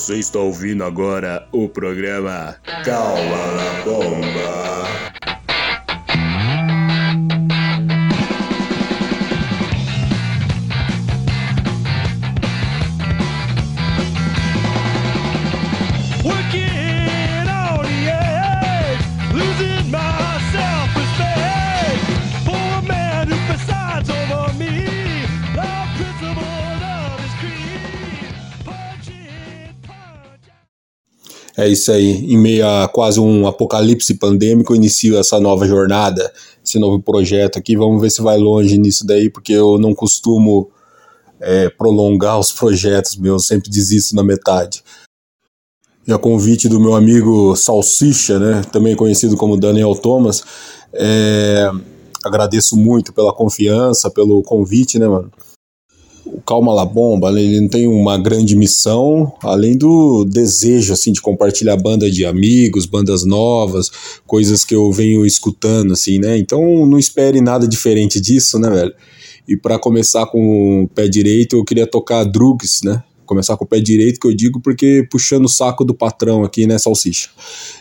Você está ouvindo agora o programa Calma na Bomba. Isso aí. Em meio a quase um apocalipse pandêmico, inicio essa nova jornada, esse novo projeto aqui. Vamos ver se vai longe nisso daí, porque eu não costumo é, prolongar os projetos meus, sempre desisto na metade. E a convite do meu amigo Salsicha, né, também conhecido como Daniel Thomas, é, agradeço muito pela confiança, pelo convite, né, mano? O Calma La Bomba, ele não tem uma grande missão, além do desejo, assim, de compartilhar banda de amigos, bandas novas, coisas que eu venho escutando, assim, né, então não espere nada diferente disso, né, velho, e para começar com o pé direito, eu queria tocar Drugs, né, começar com o pé direito, que eu digo porque puxando o saco do patrão aqui, né, Salsicha.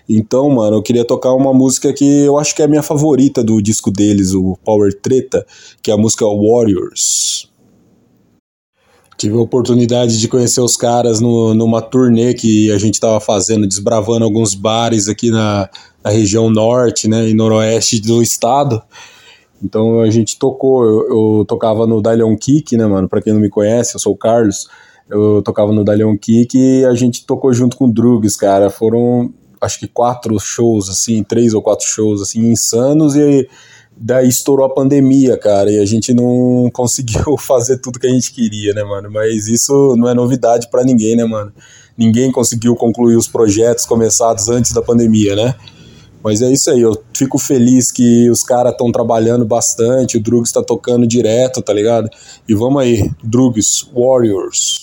Então, mano, eu queria tocar uma música que eu acho que é a minha favorita do disco deles, o Power Treta, que é a música Warriors. Tive a oportunidade de conhecer os caras no, numa turnê que a gente estava fazendo, desbravando alguns bares aqui na, na região norte né, e noroeste do estado. Então a gente tocou, eu, eu tocava no Dalion Kick, né, mano? Pra quem não me conhece, eu sou o Carlos. Eu tocava no Dalion Kick e a gente tocou junto com o Drugs, cara. Foram, acho que quatro shows, assim, três ou quatro shows, assim, insanos e daí estourou a pandemia, cara, e a gente não conseguiu fazer tudo que a gente queria, né, mano? Mas isso não é novidade para ninguém, né, mano? Ninguém conseguiu concluir os projetos começados antes da pandemia, né? Mas é isso aí, eu fico feliz que os caras estão trabalhando bastante, o Drugs tá tocando direto, tá ligado? E vamos aí, Drugs, Warriors.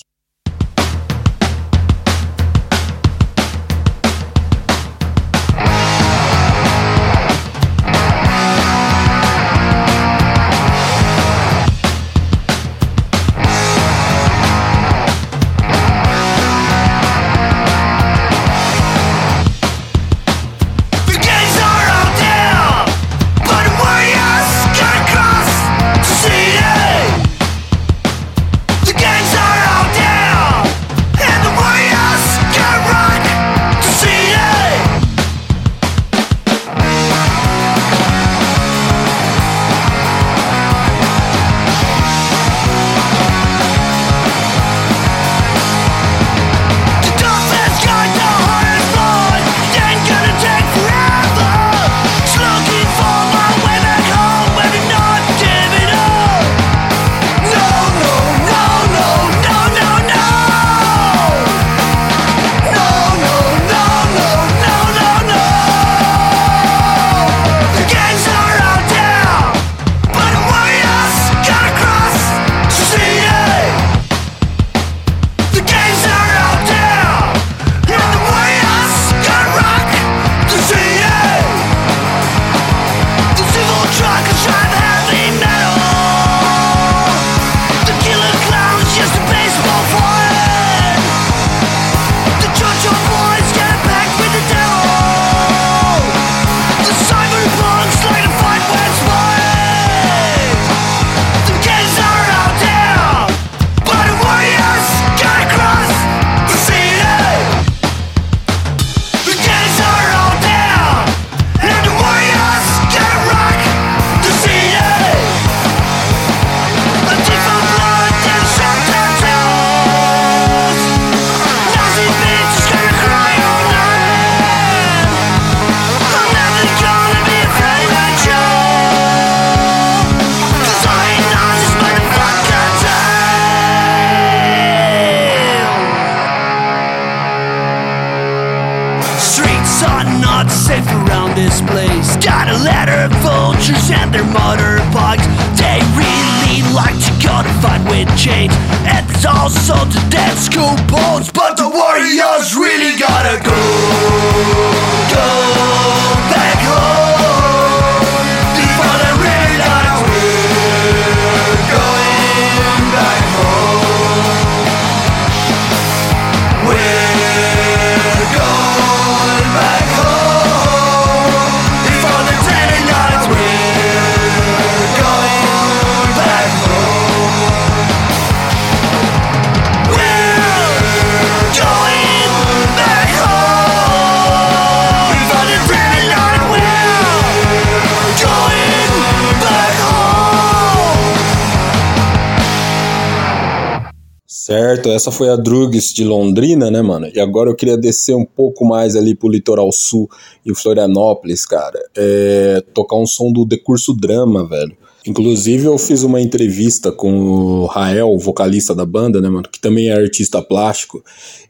Essa foi a Drugs de Londrina, né, mano? E agora eu queria descer um pouco mais ali pro litoral sul em Florianópolis, cara. É, tocar um som do Decurso Drama, velho. Inclusive, eu fiz uma entrevista com o Rael, vocalista da banda, né, mano? Que também é artista plástico.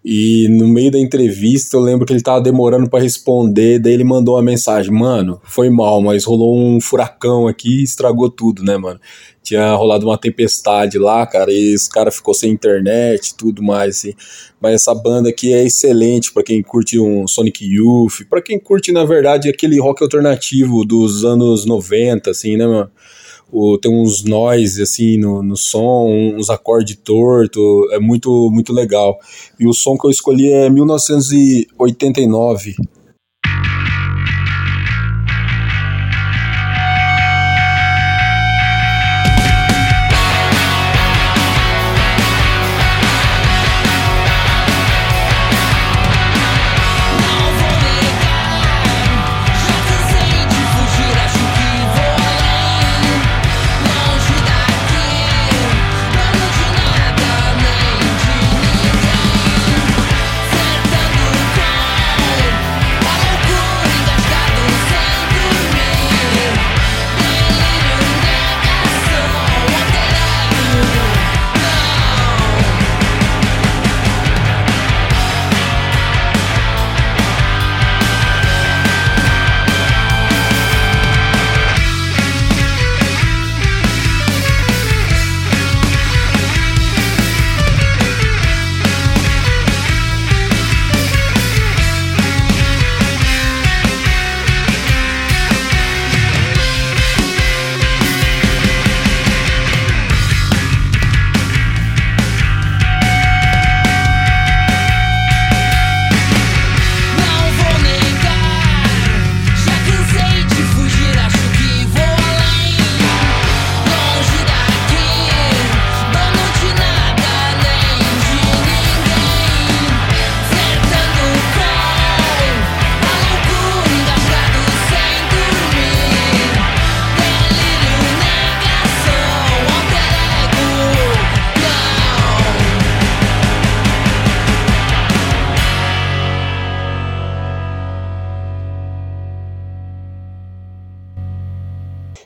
E no meio da entrevista, eu lembro que ele tava demorando para responder. Daí ele mandou uma mensagem: Mano, foi mal, mas rolou um furacão aqui e estragou tudo, né, mano? Tinha rolado uma tempestade lá, cara, e os cara ficou sem internet tudo mais, assim. Mas essa banda aqui é excelente para quem curte um Sonic Youth, para quem curte, na verdade, aquele rock alternativo dos anos 90, assim, né, mano? O, tem uns nós assim no, no som, uns acordes torto, é muito muito legal. E o som que eu escolhi é 1989,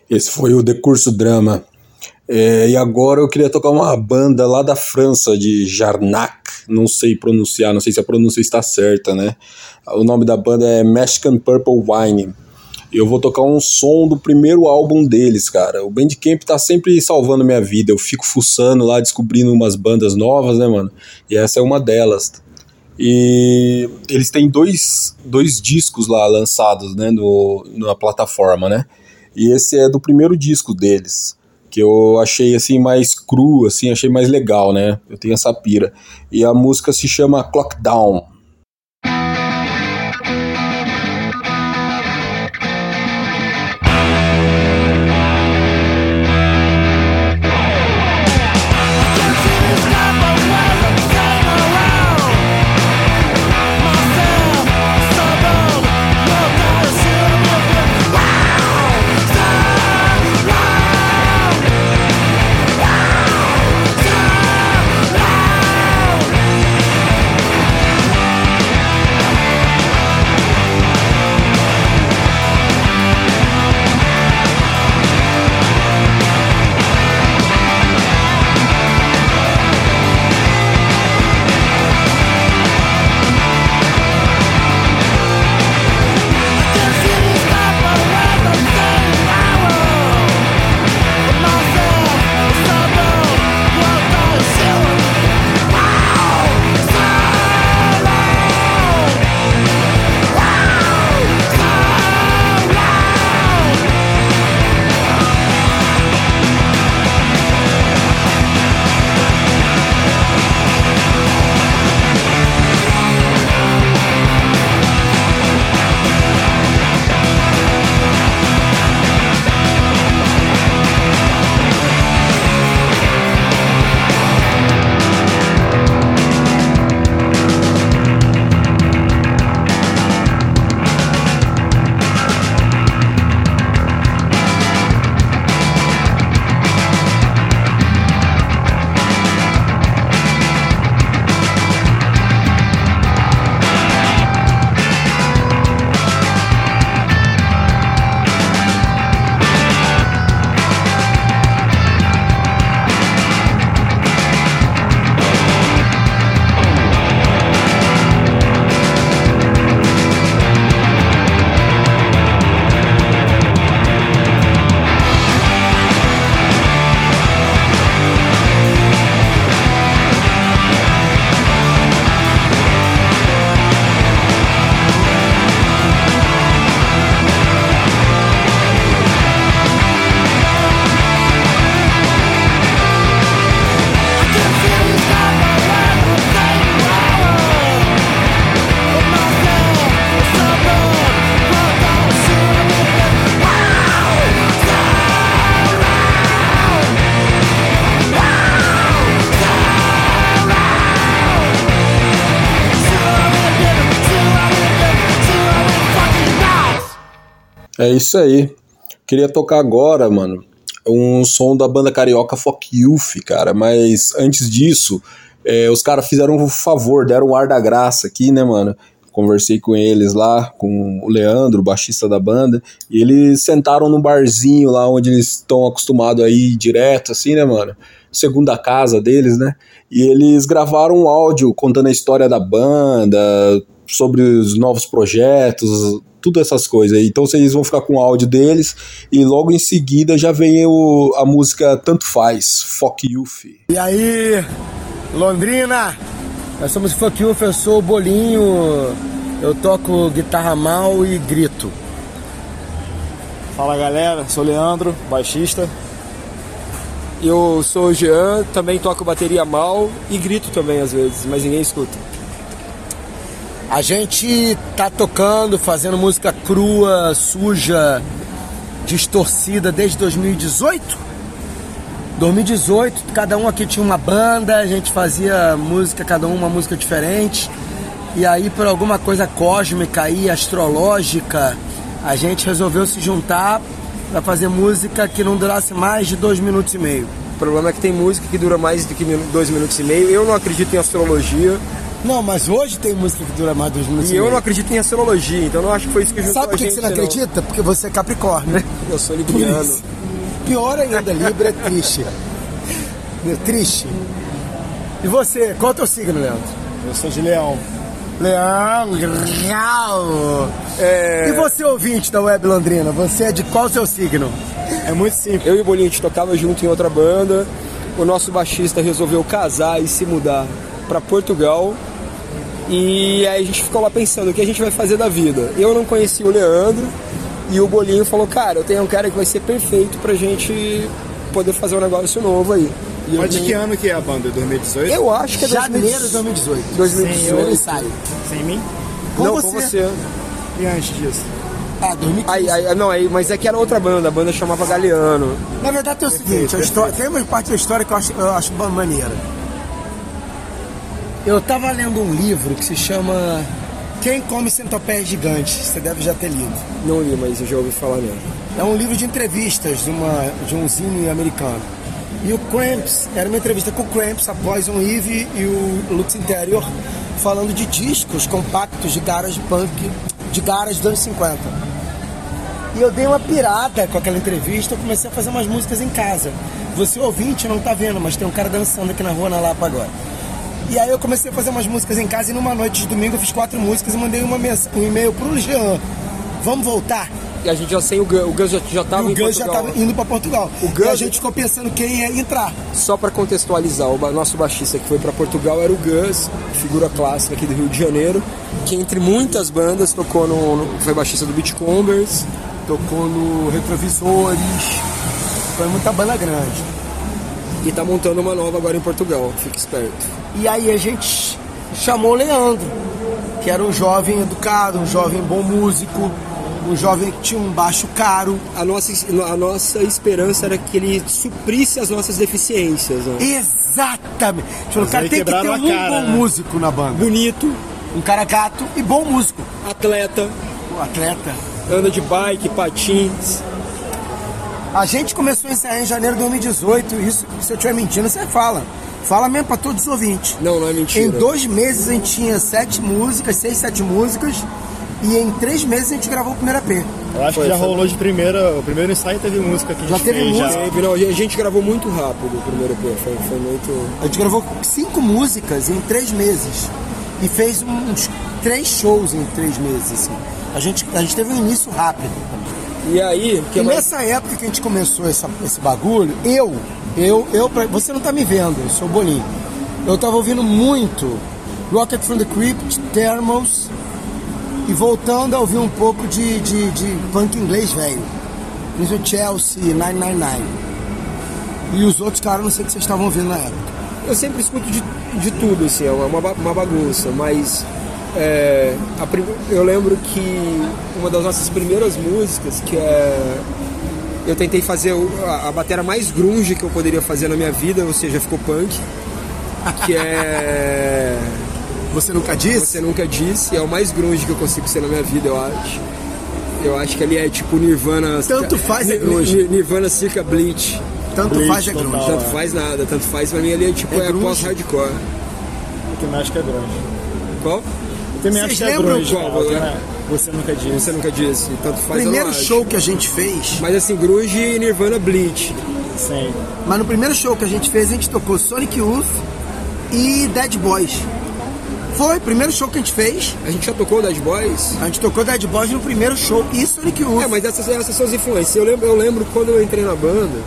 Esse foi o Decurso Drama. É, e agora eu queria tocar uma banda lá da França, de Jarnac, não sei pronunciar, não sei se a pronúncia está certa, né? O nome da banda é Mexican Purple Wine. Eu vou tocar um som do primeiro álbum deles, cara. O Bandcamp tá sempre salvando minha vida. Eu fico fuçando lá, descobrindo umas bandas novas, né, mano? E essa é uma delas. E eles têm dois, dois discos lá lançados, né, no, na plataforma, né? E esse é do primeiro disco deles, que eu achei assim mais cru, assim, achei mais legal, né? Eu tenho essa pira. E a música se chama Clock Down. É isso aí. Queria tocar agora, mano, um som da banda carioca Fuck Youth, cara, mas antes disso, é, os caras fizeram um favor, deram um ar da graça aqui, né, mano? Conversei com eles lá, com o Leandro, o baixista da banda, e eles sentaram num barzinho lá onde eles estão acostumados a ir direto, assim, né, mano? Segunda casa deles, né? E eles gravaram um áudio contando a história da banda, sobre os novos projetos, tudo essas coisas. Então vocês vão ficar com o áudio deles e logo em seguida já vem o, a música Tanto Faz, Fuck Youth. E aí, Londrina? Nós somos Fuck Youth, eu sou o Bolinho, eu toco guitarra mal e grito. Fala galera, sou Leandro, baixista. Eu sou o Jean, também toco bateria mal e grito também às vezes, mas ninguém escuta. A gente tá tocando, fazendo música crua, suja, distorcida desde 2018. 2018, cada um aqui tinha uma banda, a gente fazia música, cada um uma música diferente. E aí, por alguma coisa cósmica e astrológica, a gente resolveu se juntar para fazer música que não durasse mais de dois minutos e meio. O problema é que tem música que dura mais do que dois minutos e meio. Eu não acredito em astrologia Não, mas hoje tem música que dura mais de dois minutos e e eu não acredito em astrologia, então eu não acho que foi isso que juntou Sabe por que você não não. acredita? Porque você é Capricórnio. Eu sou libriano. Pior ainda, Libra é triste. É Triste. E você, qual é o teu signo, Leandro? Eu sou de leão. Leão, leão. É, E você, ouvinte da Web Londrina, você é de qual seu signo? é muito simples. Eu e o Bolinho, a gente tocava junto em outra banda. O nosso baixista resolveu casar e se mudar para Portugal. E aí a gente ficou lá pensando o que a gente vai fazer da vida. Eu não conhecia o Leandro e o Bolinho falou, cara, eu tenho um cara que vai ser perfeito pra gente poder fazer um negócio novo aí. E eu Mas de tenho- que ano que é a banda? 2018? Eu acho que é Janeiro de 2018. 2018. Primeiro ensaio. Sem mim? Com não, você. com você. E antes disso? Ah, 2015. Aí, aí, não, aí, mas é que era outra banda, a banda chamava Galeano. Na verdade tem o seguinte, a história, tem uma parte da história que eu acho, eu acho maneira. Eu tava lendo um livro que se chama Quem Come Centopéia Gigante. Você deve já ter lido. Não li, mas eu já ouvi falar nele. É um livro de entrevistas de, uma, de um zine americano. E o Cramps, era uma entrevista com o Cramps, a Poison Eve e o Lux Interior, falando de discos compactos de garage punk, de garage dos anos 50. E eu dei uma pirada com aquela entrevista, eu comecei a fazer umas músicas em casa. Você ouvinte não tá vendo, mas tem um cara dançando aqui na rua na Lapa agora. E aí eu comecei a fazer umas músicas em casa e numa noite de domingo eu fiz quatro músicas e mandei uma um e-mail pro Jean. Vamos voltar? E a gente já sem o Gus, o Gus já, já tava o Gus já Portugal. estava indo para Portugal. O Gus- E a gente ficou pensando quem ia entrar. Só pra contextualizar, o nosso baixista que foi pra Portugal era o Gus, figura clássica aqui do Rio de Janeiro, que entre muitas bandas tocou no, no- foi baixista do Beachcombers, Tocou no Retrovisores. Foi muita banda grande. e tá montando uma nova agora em Portugal, fique esperto. E aí a gente chamou o Leandro, que era um jovem educado, um jovem bom músico, um jovem que tinha um baixo caro. A nossa, a nossa esperança era que ele suprisse as nossas deficiências. né? Exatamente. Falou, cara, tem que ter um cara, bom né? músico na banda. Bonito, Um cara gato e bom músico. atleta, Um atleta. anda de bike, patins. A gente começou a ensaiar em janeiro de 2018. Isso, se eu estiver mentindo, você fala. Fala mesmo para todos os ouvintes. Não, não é mentira. Em dois meses a gente tinha sete músicas, seis, sete músicas. E em três meses a gente gravou o primeiro EP. Eu acho Foi, que já foi. rolou de primeira. O primeiro ensaio teve música que a Já gente teve fez. música? Já. Não, a gente gravou muito rápido o primeiro EP, foi, foi muito... A gente gravou cinco músicas em três meses. E fez uns três shows em três meses. Assim. A, gente, a gente teve um início rápido. E aí, que E mais- nessa época que a gente começou essa- esse bagulho, eu, eu, eu, pra- você não tá me vendo, eu sou Boninho. Eu tava ouvindo muito Rocket from the Crypt, Thermals, e voltando a ouvir um pouco de, de, de punk inglês velho. Isso Chelsea, 999. E os outros caras, não sei o que vocês estavam ouvindo na época. Eu sempre escuto de, de tudo, assim, é uma, uma bagunça, mas é, a eu lembro que uma das nossas primeiras músicas, que é. Eu tentei fazer a, a bateria mais grunge que eu poderia fazer na minha vida, ou seja, ficou punk, que é. Você nunca disse? Você Nunca Disse, é o mais grunge que eu consigo ser na minha vida, eu acho. Eu acho que ali é tipo Nirvana. Tanto faz, é grunge. Ni- Nirvana circa Bleach. Tanto Bleach faz é grunge. total. Tanto faz nada, tanto faz pra mim ali é tipo É é, pós-hardcore. Eu também acho que é grunge. Qual? Eu também Vocês acho que é lembram grunge, qual? Eu também- Você nunca disse. Você nunca disse, tanto faz Primeiro show que a gente fez, Mas assim, grunge e Nirvana Bleach. Sim. mas no primeiro show que a gente fez, a gente tocou Sonic Youth e Dead Boys. Foi o primeiro show que a gente fez. A gente já tocou Dead Boys? A gente tocou Dead Boys no primeiro show e Sonic Youth. É, mas essas, essas são as influências. Eu lembro, eu lembro quando eu entrei na banda,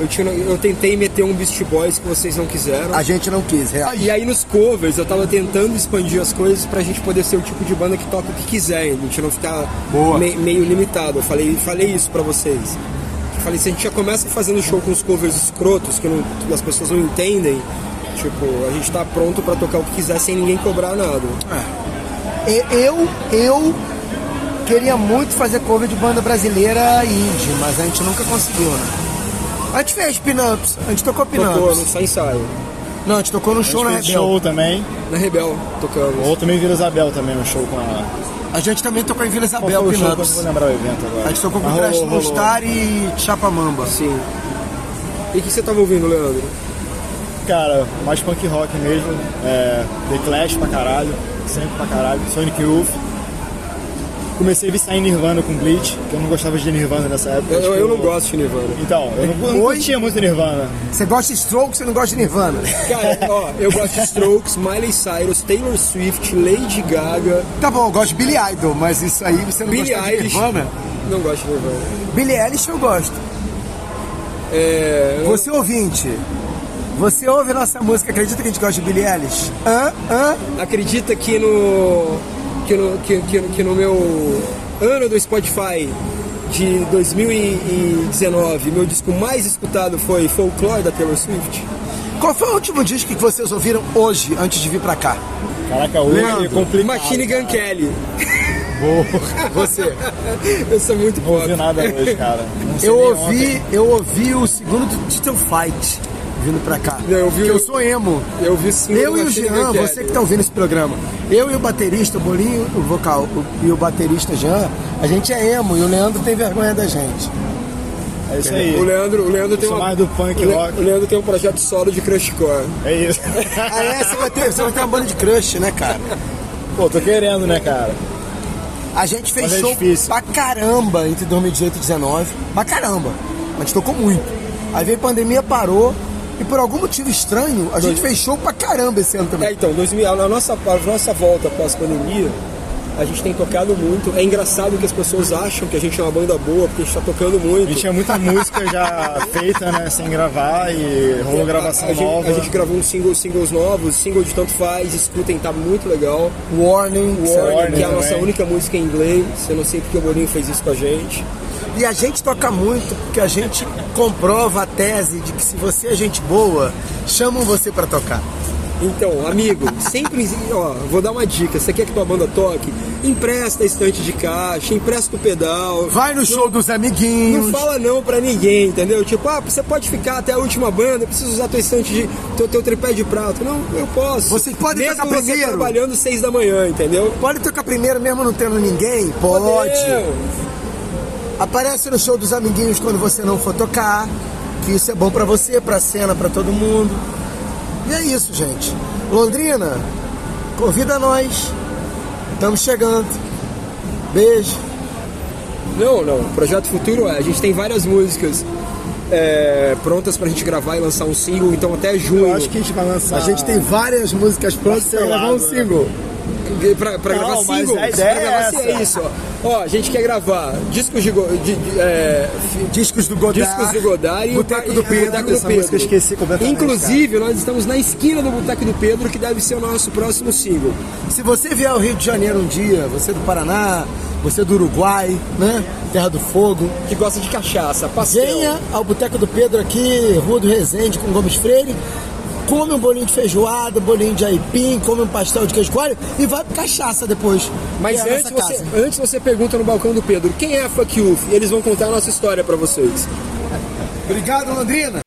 eu, tinha, eu tentei meter um Beast Boys que vocês não quiseram. A gente não quis, real. E aí nos covers eu tava tentando expandir as coisas pra gente poder ser o tipo de banda que toca o que quiser, a gente não ficar me- meio limitado. Eu falei, falei isso pra vocês. Eu falei, se a gente já começa fazendo show com os covers escrotos, que, não- que as pessoas não entendem, tipo, a gente tá pronto pra tocar o que quiser sem ninguém cobrar nada. E- Eu, eu queria muito fazer cover de banda brasileira indie, mas a gente nunca conseguiu, né? A gente fez pin-ups, a gente tocou Tocou pin-ups. no só ensaio. Não, a gente tocou no show na Rebel. show também. Na Rebel, tocamos. Ou também Vila Isabel também, um show com a. A gente também tocou em Vila Qual Isabel, o show? não vou lembrar o evento agora. A gente tocou com Ah, rolou, No rolou. Star e Chapamamba. Sim. E o que você tava ouvindo, Leandro? Cara, mais punk rock mesmo. É, The Clash pra caralho. Sempre pra caralho. Sonic Youth. Comecei a viciar em Nirvana com Bleach, que eu não gostava de Nirvana nessa época. Eu, tipo, eu não gosto de Nirvana. Então, eu não, eu não curtia muito Nirvana. Você gosta de Stroke, você não gosta de Nirvana. Cara, ó, eu gosto de Strokes, Miley Cyrus, Taylor Swift, Lady Gaga, Tá bom, eu gosto de Billy Idol, mas isso aí você não Billie gosta de Eilish. Nirvana? Não gosto de Nirvana. Billy Eilish eu gosto. É, Você ouvinte, você ouve nossa música, acredita que a gente gosta de Billy Eilish? Hã? Hã? acredita que no, que no que, que, que no meu ano do Spotify de 2019, meu disco mais escutado foi Folklore da Taylor Swift? Qual foi o último disco que vocês ouviram hoje, antes de vir pra cá? Caraca, hoje é Leandro, complicado. Machine Gun. Kelly. Você. Eu sou muito Não ouvi nada hoje, cara. Eu ouvi, eu ouvi o segundo do Titan Fight vindo pra cá. Não, eu vi eu sou emo. Eu vi sim Eu e o Jean, Gun Kelly. você que tá ouvindo esse programa, eu e o baterista, o Bolinho, o vocal, o- e o baterista Jean, a gente é emo e o Leandro tem vergonha da gente. É isso aí. O Leandro, o Leandro tem uma, mais do punk o rock. O Leandro tem um projeto solo de crushcore. É isso. Ah, é? Você vai ter, você vai ter uma banda de crush, né, cara? Pô, tô querendo, né, cara? A gente fez Mas é show difícil. pra caramba entre 2018 e 2019. Pra caramba. A gente tocou muito. Aí veio a pandemia, parou. E por algum motivo estranho, a gente fez show pra caramba esse ano É, também. então, 2000, a nossa, a nossa volta pós-pandemia, a gente tem tocado muito. É engraçado que as pessoas acham que a gente é uma banda boa, porque a gente tá tocando A muito. gente tinha muita música já feita, né, sem gravar e rolou gravação a, a gente, nova. a gente gravou uns singles, singles novos, single de tanto faz, escutem, tá muito legal. Warning. Warning, Warning que é a nossa também. única música em inglês. Eu não sei porque o Boninho fez isso com a gente. E a gente toca muito porque a gente comprova a tese de que se você é gente boa, chamam você pra tocar. Então, amigo, sempre, ó, vou dar uma dica. Você quer que tua banda toque? Empresta a estante de caixa, empresta o pedal. Vai no show dos amiguinhos. Não fala não pra ninguém, entendeu? Tipo, ah, você pode ficar até a última banda, eu preciso usar tua estante de. teu, teu tripé de prato. Não, eu posso. Você pode Mesmo tocar você primeiro. trabalhando seis da manhã, entendeu? Pode tocar primeiro mesmo não tendo ninguém? Pode. Podeu. Aparece no show dos amiguinhos quando você não for tocar, que isso é bom pra você, pra cena, pra todo mundo. E é isso, gente. Londrina, convida nós. Estamos chegando. Beijo. Não, não. Projeto Futuro é. A gente tem várias músicas é, prontas pra gente gravar e lançar um single, então até junho. Eu acho que a gente vai lançar. A gente tem várias músicas prontas pra gravar um Parcelado, single. Pra, pra Não, gravar single. a ideia pra gravar é é isso, ó. Ó, a gente quer gravar discos de. de- de- é, Discos do Godard. discos do Godard e Boteco do o Pedro. Boteco do música eu Pedro. esqueci completamente, Inclusive, nós estamos na esquina do Boteco do Pedro, que deve ser o nosso próximo single. Se você vier ao Rio de Janeiro um dia, você é do Paraná, você é do Uruguai, né? Terra do Fogo. Que gosta de cachaça, pastel. Venha ao Boteco do Pedro aqui, Rua do Resende, com Gomes Freire. Come um bolinho de feijoada, bolinho de aipim, come um pastel de queijo coalho e vai pra cachaça depois. Mas é antes você, antes você pergunta no balcão do Pedro quem é a Fuck You? E eles vão contar a nossa história pra vocês. Obrigado, Londrina.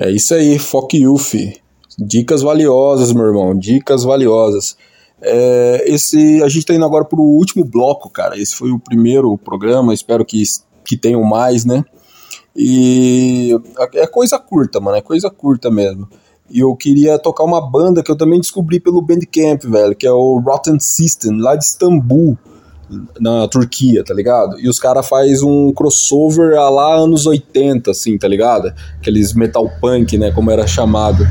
É isso aí, Foc Youth. Dicas valiosas, meu irmão, dicas valiosas. É, esse, a gente tá indo agora pro último bloco, cara. Esse foi o primeiro programa, espero que, que tenham mais, né? E é coisa curta, mano, é coisa curta mesmo. E eu queria tocar uma banda que eu também descobri pelo Bandcamp, velho, que é o Rotten System, lá de Istambul, na Turquia, tá ligado? E os caras faz um crossover a lá anos 80, assim, tá ligado? Aqueles metal punk, né, como era chamado.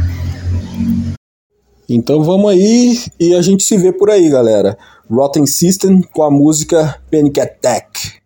Então vamos aí e a gente se vê por aí, galera. Rotten System com a música Panic Attack.